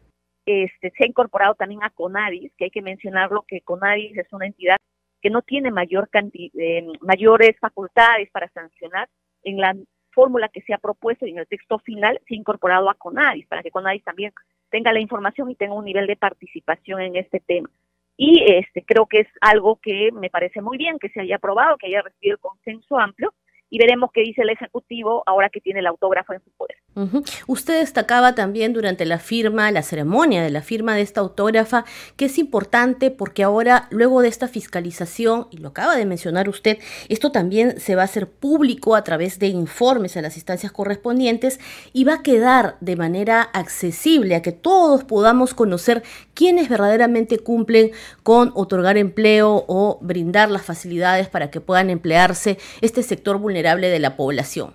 este, se ha incorporado también a CONADIS, que hay que mencionarlo que CONADIS es una entidad que no tiene mayor eh, mayores facultades para sancionar. En la fórmula que se ha propuesto y en el texto final se ha incorporado a CONADIS, para que CONADIS también tenga la información y tenga un nivel de participación en este tema. Y este creo que es algo que me parece muy bien que se haya aprobado, que haya recibido consenso amplio y veremos qué dice el Ejecutivo ahora que tiene el autógrafo en su poder. Usted destacaba también durante la firma, la ceremonia de la firma de esta autógrafa, que es importante porque ahora, luego de esta fiscalización, y lo acaba de mencionar usted, esto también se va a hacer público a través de informes a las instancias correspondientes y va a quedar de manera accesible a que todos podamos conocer quiénes verdaderamente cumplen con otorgar empleo o brindar las facilidades para que puedan emplearse este sector vulnerable de la población.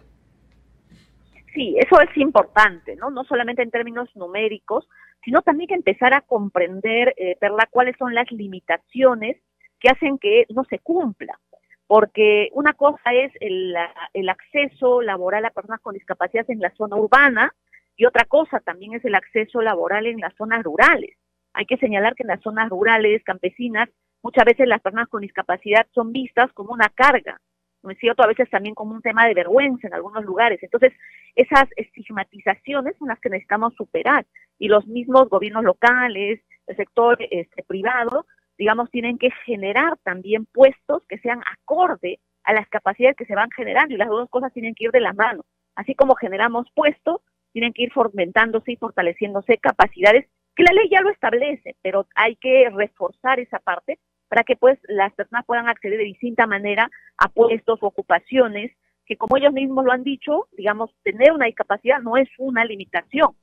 Sí, eso es importante, ¿no? No solamente en términos numéricos, sino también que empezar a comprender, eh, Perla, cuáles son las limitaciones que hacen que no se cumpla. Porque una cosa es el, el acceso laboral a personas con discapacidad en la zona urbana y otra cosa también es el acceso laboral en las zonas rurales. Hay que señalar que en las zonas rurales, campesinas, muchas veces las personas con discapacidad son vistas como una carga, ¿no es cierto? A veces también como un tema de vergüenza en algunos lugares. Entonces, esas estigmatizaciones son las que necesitamos superar y los mismos gobiernos locales, el sector este, privado, digamos, tienen que generar también puestos que sean acorde a las capacidades que se van generando y las dos cosas tienen que ir de la mano. Así como generamos puestos, tienen que ir fomentándose y fortaleciéndose capacidades que la ley ya lo establece, pero hay que reforzar esa parte para que pues las personas puedan acceder de distinta manera a puestos o ocupaciones que como ellos mismos lo han dicho, digamos, tener una discapacidad no es una limitación.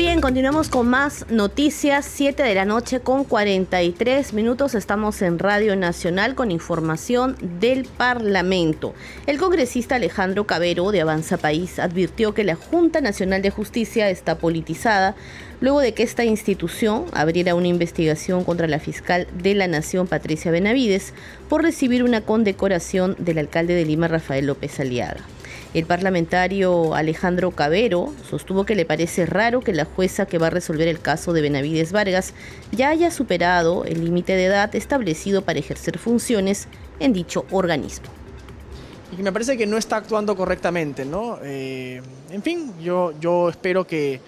Bien, continuamos con más noticias, 7 de la noche con 43 minutos. Estamos en Radio Nacional con información del Parlamento. El congresista Alejandro Cabero de Avanza País advirtió que la Junta Nacional de Justicia está politizada luego de que esta institución abriera una investigación contra la fiscal de la Nación, Patricia Benavides, por recibir una condecoración del alcalde de Lima, Rafael López Aliaga. El parlamentario Alejandro Cabero sostuvo que le parece raro que la jueza que va a resolver el caso de Benavides Vargas ya haya superado el límite de edad establecido para ejercer funciones en dicho organismo. Y me parece que no está actuando correctamente, ¿no? Eh, en fin, yo, yo espero que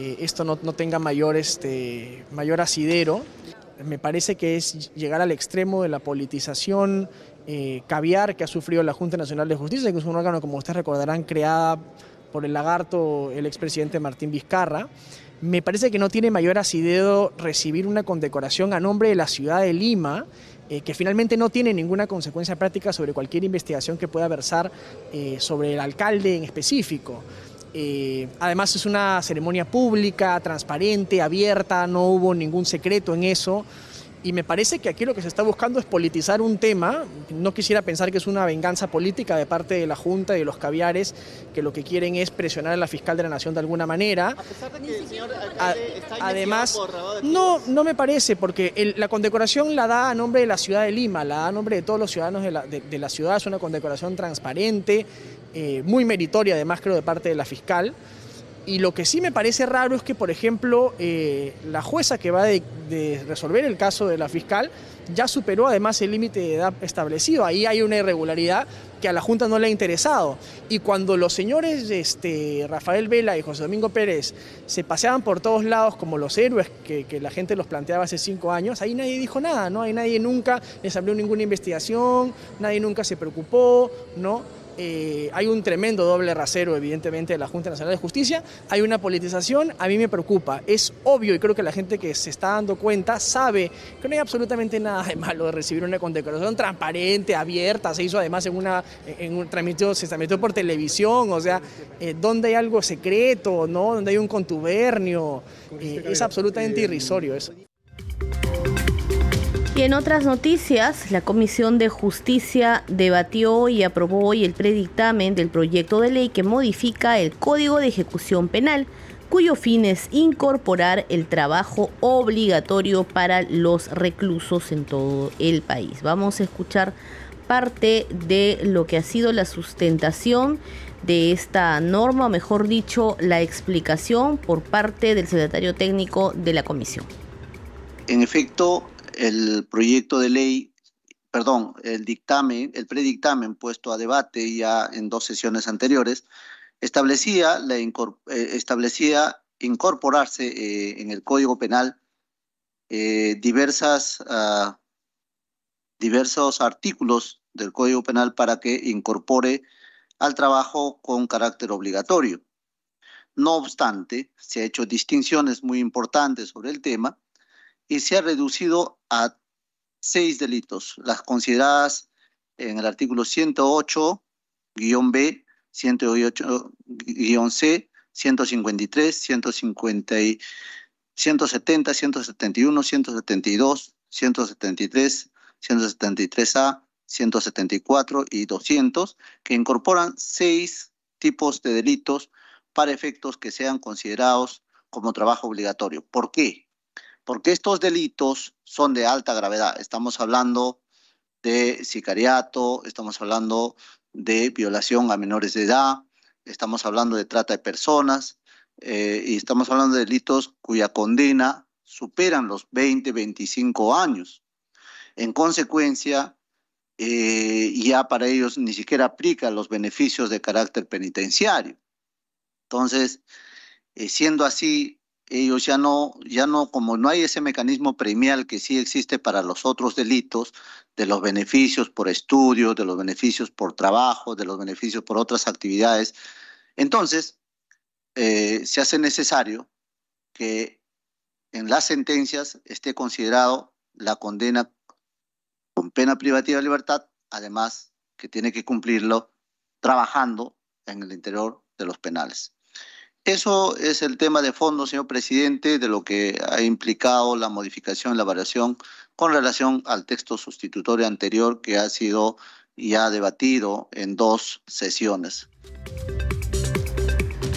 eh, esto no, tenga mayor, este, mayor asidero. Me parece que es llegar al extremo de la politización eh, caviar que ha sufrido la Junta Nacional de Justicia, que es un órgano, como ustedes recordarán, creada por el lagarto, el expresidente Martín Vizcarra. Me parece que no tiene mayor asidero recibir una condecoración a nombre de la ciudad de Lima, eh, que finalmente no tiene ninguna consecuencia práctica sobre cualquier investigación que pueda versar sobre el alcalde en específico. Además es una ceremonia pública, transparente, abierta, no hubo ningún secreto en eso. Y me parece que aquí lo que se está buscando es politizar un tema. No quisiera pensar que es una venganza política de parte de la Junta y de los caviares, que lo que quieren es presionar a la fiscal de la Nación de alguna manera. A pesar de que el señor Además, no, no me parece, porque la condecoración la da a nombre de la ciudad de Lima, la da a nombre de todos los ciudadanos de la, de, la ciudad. Es una condecoración transparente, eh, muy meritoria, además, creo, de parte de la fiscal. Y lo que sí me parece raro es que, por ejemplo, eh, la jueza que va de, resolver el caso de la fiscal ya superó además el límite de edad establecido. Ahí hay una irregularidad que a la Junta no le ha interesado. Y cuando los señores este, Rafael Vela y José Domingo Pérez se paseaban por todos lados como los héroes que, que, la gente los planteaba hace cinco años, ahí nadie dijo nada, ¿no? Ahí nadie nunca les abrió ninguna investigación, nadie nunca se preocupó, ¿no? Eh, hay un tremendo doble rasero, evidentemente, de la Junta Nacional de Justicia, hay una politización, a mí me preocupa. Es obvio y creo que la gente que se está dando cuenta sabe que no hay absolutamente nada de malo de recibir una condecoración transparente, abierta, se hizo además en una, en un tramito, se transmitió por televisión, o sea, eh, donde hay algo secreto, ¿no? Donde hay un contubernio, eh, es absolutamente irrisorio eso. Y en otras noticias, la Comisión de Justicia debatió y aprobó hoy el predictamen del proyecto de ley que modifica el Código de Ejecución Penal cuyo fin es incorporar el trabajo obligatorio para los reclusos en todo el país. Vamos a escuchar parte de lo que ha sido la sustentación de esta norma, o mejor dicho, la explicación por parte del secretario técnico de la comisión. En efecto, el proyecto de ley, perdón, el dictamen, el predictamen puesto a debate ya en dos sesiones anteriores, establecía, la eh, establecía incorporarse eh, en el Código Penal eh, diversas, uh, diversos artículos del Código Penal para que incorpore al trabajo con carácter obligatorio. No obstante, se ha hecho distinciones muy importantes sobre el tema y se ha reducido a seis delitos, las consideradas en el artículo 108-B, 108-C, 153, 150, 170, 171, 172, 173, 173A, 174 y 200, que incorporan seis tipos de delitos para efectos que sean considerados como trabajo obligatorio. ¿Por qué? Porque estos delitos son de alta gravedad. Estamos hablando de sicariato, estamos hablando de violación a menores de edad, estamos hablando de trata de personas eh, y estamos hablando de delitos cuya condena superan los 20, 25 años. En consecuencia, eh, ya para ellos ni siquiera aplica los beneficios de carácter penitenciario. Entonces, eh, siendo así, ellos ya no, ya no, como no hay ese mecanismo premial que sí existe para los otros delitos, de los beneficios por estudio, de los beneficios por trabajo, de los beneficios por otras actividades, entonces eh, se hace necesario que en las sentencias esté considerado la condena con pena privativa de libertad, además que tiene que cumplirlo trabajando en el interior de los penales. Eso es el tema de fondo, señor presidente, de lo que ha implicado la modificación, la variación con relación al texto sustitutorio anterior que ha sido ya debatido en dos sesiones.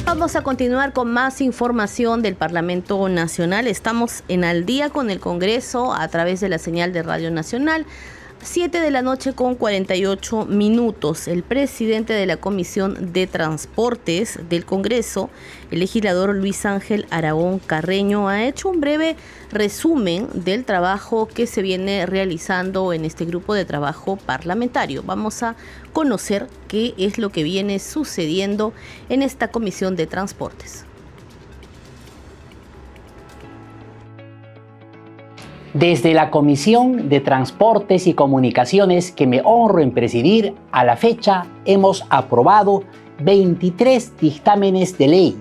Vamos a continuar con más información del Parlamento Nacional. Estamos en al día con el Congreso a través de la señal de Radio Nacional. 7 de la noche con 48 minutos. El presidente de la Comisión de Transportes del Congreso, el legislador Luis Ángel Aragón Carreño, ha hecho un breve resumen del trabajo que se viene realizando en este grupo de trabajo parlamentario. Vamos a conocer qué es lo que viene sucediendo en esta Comisión de Transportes. Desde la Comisión de Transportes y Comunicaciones que me honro en presidir, a la fecha hemos aprobado 23 dictámenes de ley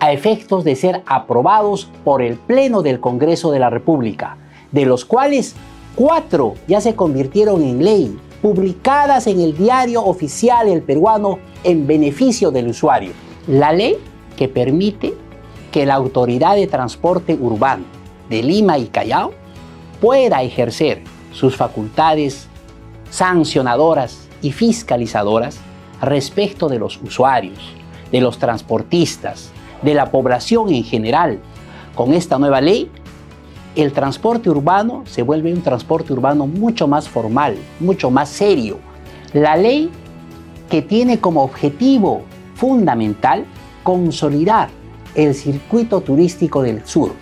a efectos de ser aprobados por el Pleno del Congreso de la República, de los cuales cuatro ya se convirtieron en ley, publicadas en el diario oficial El Peruano en beneficio del usuario. La ley que permite que la Autoridad de Transporte Urbano de Lima y Callao pueda ejercer sus facultades sancionadoras y fiscalizadoras respecto de los usuarios, de los transportistas, de la población en general. Con esta nueva ley, el transporte urbano se vuelve un transporte urbano mucho más formal, mucho más serio. La ley que tiene como objetivo fundamental consolidar el circuito turístico del sur,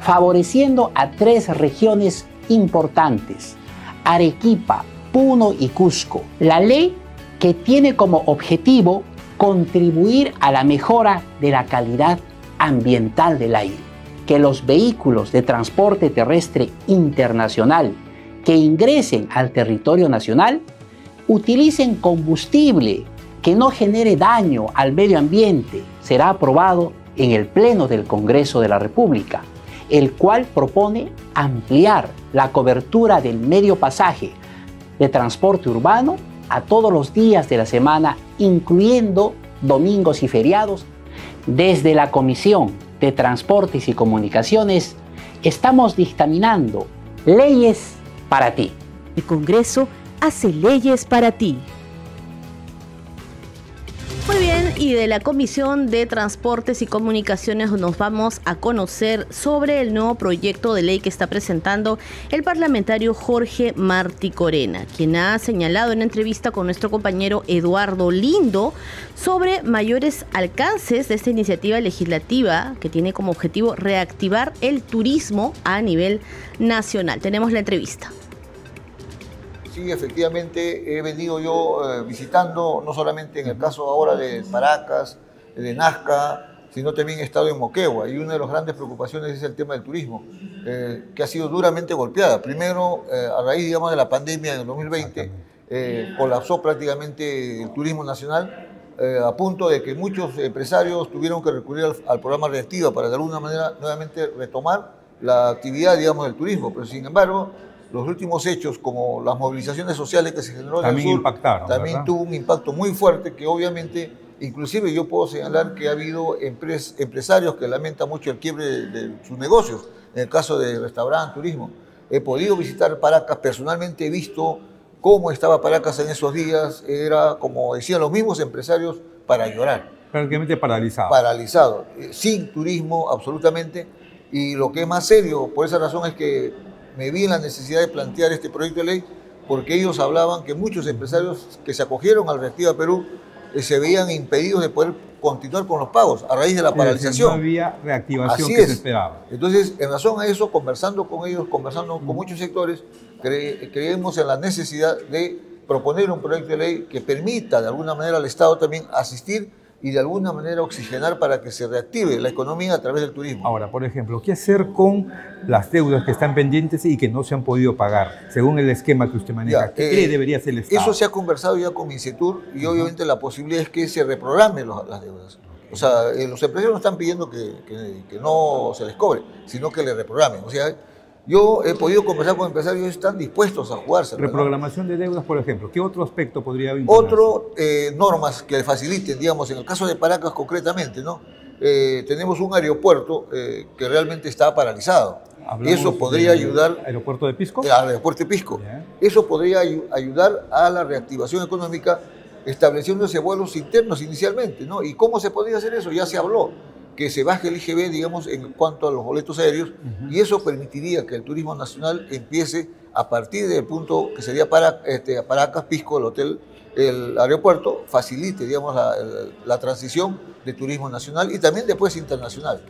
favoreciendo a tres regiones importantes, Arequipa, Puno y Cusco. La ley que tiene como objetivo contribuir a la mejora de la calidad ambiental del aire, que los vehículos de transporte terrestre internacional que ingresen al territorio nacional utilicen combustible que no genere daño al medio ambiente. Será aprobado en el Pleno del Congreso de la República el cual propone ampliar la cobertura del medio pasaje de transporte urbano a todos los días de la semana, incluyendo domingos y feriados. Desde la Comisión de Transportes y Comunicaciones estamos dictaminando leyes para ti. El Congreso hace leyes para ti. Y de la Comisión de Transportes y Comunicaciones nos vamos a conocer sobre el nuevo proyecto de ley que está presentando el parlamentario Jorge Martí Corena, quien ha señalado en entrevista con nuestro compañero Eduardo Lindo sobre mayores alcances de esta iniciativa legislativa que tiene como objetivo reactivar el turismo a nivel nacional. Tenemos la entrevista. Sí, efectivamente he venido yo eh, visitando, no solamente en el caso ahora de Paracas, de Nazca, sino también he estado en Moquegua y una de las grandes preocupaciones es el tema del turismo, eh, que ha sido duramente golpeada. Primero, eh, a raíz digamos, de la pandemia del 2020, colapsó prácticamente el turismo nacional, a punto de que muchos empresarios tuvieron que recurrir al, al, programa reactiva para de alguna manera nuevamente retomar la actividad digamos, del turismo. Pero sin embargo, los últimos hechos, como las movilizaciones sociales que se generó en el sur, impactaron, también tuvo un impacto muy fuerte que obviamente, inclusive yo puedo señalar que ha habido empresarios que lamentan mucho el quiebre de, sus negocios, en el caso de restaurante, turismo. He podido visitar Paracas, personalmente he visto cómo estaba Paracas en esos días, era como decían los mismos empresarios, para llorar. Prácticamente paralizado. Paralizado, eh, sin turismo absolutamente. Y lo que es más serio, por esa razón es que me vi en la necesidad de plantear este proyecto de ley porque ellos hablaban que muchos empresarios que se acogieron al Reactiva Perú eh, se veían impedidos de poder continuar con los pagos a raíz de la paralización. No había reactivación que se esperaba. Entonces, en razón a eso, conversando con ellos, conversando con muchos sectores, creemos en la necesidad de proponer un proyecto de ley que permita de alguna manera al Estado también asistir y de alguna manera oxigenar para que se reactive la economía a través del turismo. Ahora, por ejemplo, ¿qué hacer con las deudas que están pendientes y que no se han podido pagar, según el esquema que usted maneja? ¿Qué eh, debería hacer el Estado? Eso se ha conversado ya con MINCETUR y obviamente la posibilidad es que se reprogramen las deudas. O sea, eh, los empresarios no están pidiendo que, que, no se les cobre, sino que le reprogramen. O sea, yo he podido conversar con empresarios y están dispuestos a jugarse. Reprogramación de deudas, por ejemplo. ¿Qué otro aspecto podría haber? Otro, eh, normas que faciliten, digamos, en el caso de Paracas concretamente, ¿no? Eh, tenemos un aeropuerto eh, que realmente está paralizado. Eso podría ayudar... ¿Aeropuerto de Pisco? Al aeropuerto de Pisco. Eso podría ayudar a la reactivación económica estableciéndose vuelos internos inicialmente, ¿no? ¿Y cómo se podría hacer eso? Ya se habló que se baje el IGB, digamos, en cuanto a los boletos aéreos, y eso permitiría que el turismo nacional empiece a partir del punto que sería para, este, Paracas, Pisco, el hotel, el aeropuerto, facilite, digamos, la, la transición de turismo nacional y también después internacional.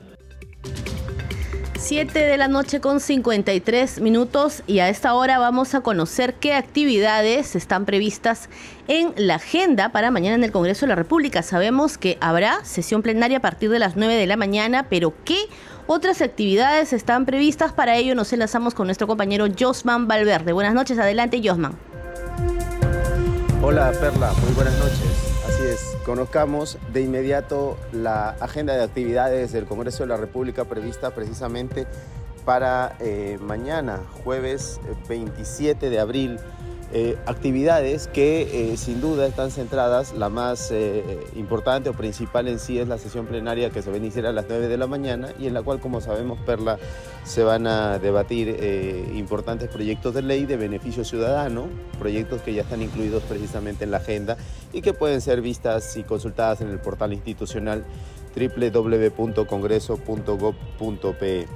7 de la noche con 53 minutos y a esta hora vamos a conocer qué actividades están previstas en la agenda para mañana en el Congreso de la República. Sabemos que habrá sesión plenaria a partir de las 9 de la mañana, pero ¿qué otras actividades están previstas? Para ello nos enlazamos con nuestro compañero Josman Valverde. Buenas noches, adelante Josman. Hola Perla, muy buenas noches. Así es, conozcamos de inmediato la agenda de actividades del Congreso de la República prevista precisamente para eh, mañana, jueves 27 de abril eh, actividades que eh, sin duda están centradas, la más eh, importante o principal en sí es la sesión plenaria que se va a iniciar a las 9 de la mañana y en la cual, como sabemos, Perla, se van a debatir importantes proyectos de ley de beneficio ciudadano, proyectos que ya están incluidos precisamente en la agenda y que pueden ser vistas y consultadas en el portal institucional www.congreso.gov.pe.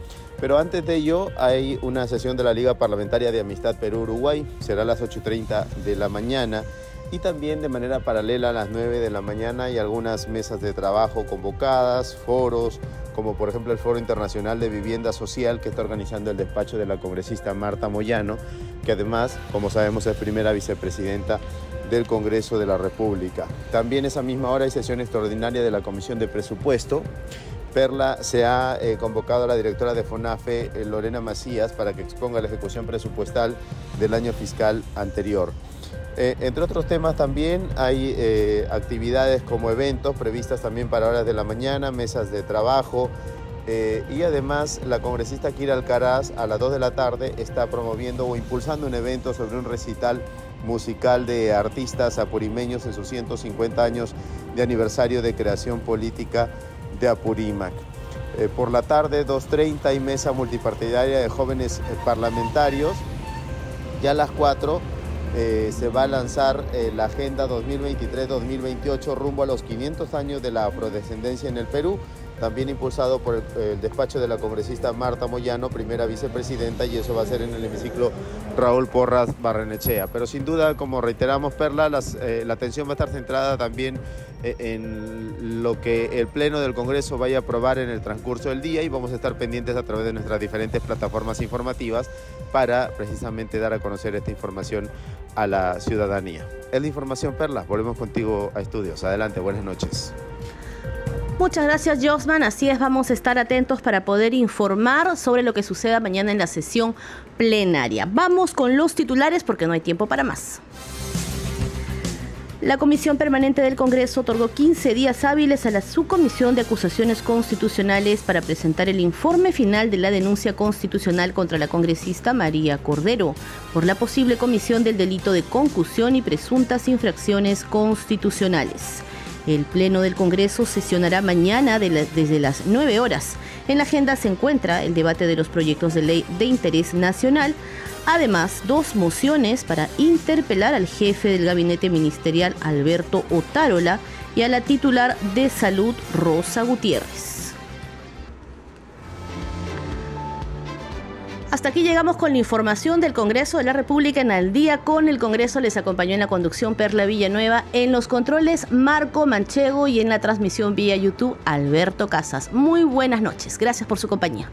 Pero antes de ello hay una sesión de la Liga Parlamentaria de Amistad Perú-Uruguay, será a las 8.30 de la mañana y también de manera paralela a las 9 de la mañana hay algunas mesas de trabajo convocadas, foros, como por ejemplo el Foro Internacional de Vivienda Social que está organizando el despacho de la congresista Marta Moyano, que además, como sabemos, es primera vicepresidenta del Congreso de la República. También esa misma hora hay sesión extraordinaria de la Comisión de Presupuesto Perla se ha eh, convocado a la directora de FONAFE, eh, Lorena Macías, para que exponga la ejecución presupuestal del año fiscal anterior. Eh, entre otros temas también hay actividades como eventos previstas también para horas de la mañana, mesas de trabajo y además la congresista Kira Alcaraz a las 2 de la tarde está promoviendo o impulsando un evento sobre un recital musical de artistas apurimeños en sus 150 años de aniversario de creación política de Apurímac. Eh, por la tarde, 2.30 y mesa multipartidaria de jóvenes eh, parlamentarios. Ya a las 4, eh, se va a lanzar eh, la Agenda 2023-2028 rumbo a los 500 años de la afrodescendencia en el Perú también impulsado por el, despacho de la congresista Marta Moyano, primera vicepresidenta, y eso va a ser en el hemiciclo Raúl Porras Barrenechea. Pero sin duda, como reiteramos, Perla, eh, la atención va a estar centrada también eh, en lo que el Pleno del Congreso vaya a aprobar en el transcurso del día y vamos a estar pendientes a través de nuestras diferentes plataformas informativas para precisamente dar a conocer esta información a la ciudadanía. Es la información, Perla. Volvemos contigo a estudios. Adelante, buenas noches. Muchas gracias, Josman. Así es, vamos a estar atentos para poder informar sobre lo que suceda mañana en la sesión plenaria. Vamos con los titulares porque no hay tiempo para más. La Comisión Permanente del Congreso otorgó 15 días hábiles a la Subcomisión de Acusaciones Constitucionales para presentar el informe final de la denuncia constitucional contra la congresista María Cordero por la posible comisión del delito de concusión y presuntas infracciones constitucionales. El Pleno del Congreso sesionará mañana desde las 9 horas. En la agenda se encuentra el debate de los proyectos de ley de interés nacional, además dos mociones para interpelar al jefe del gabinete ministerial Alberto Otárola y a la titular de salud Rosa Gutiérrez. Hasta aquí llegamos con la información del Congreso de la República en Al día con el Congreso. Les acompañó en la conducción Perla Villanueva, en los controles Marco Manchego y en la transmisión vía YouTube Alberto Casas. Muy buenas noches. Gracias por su compañía.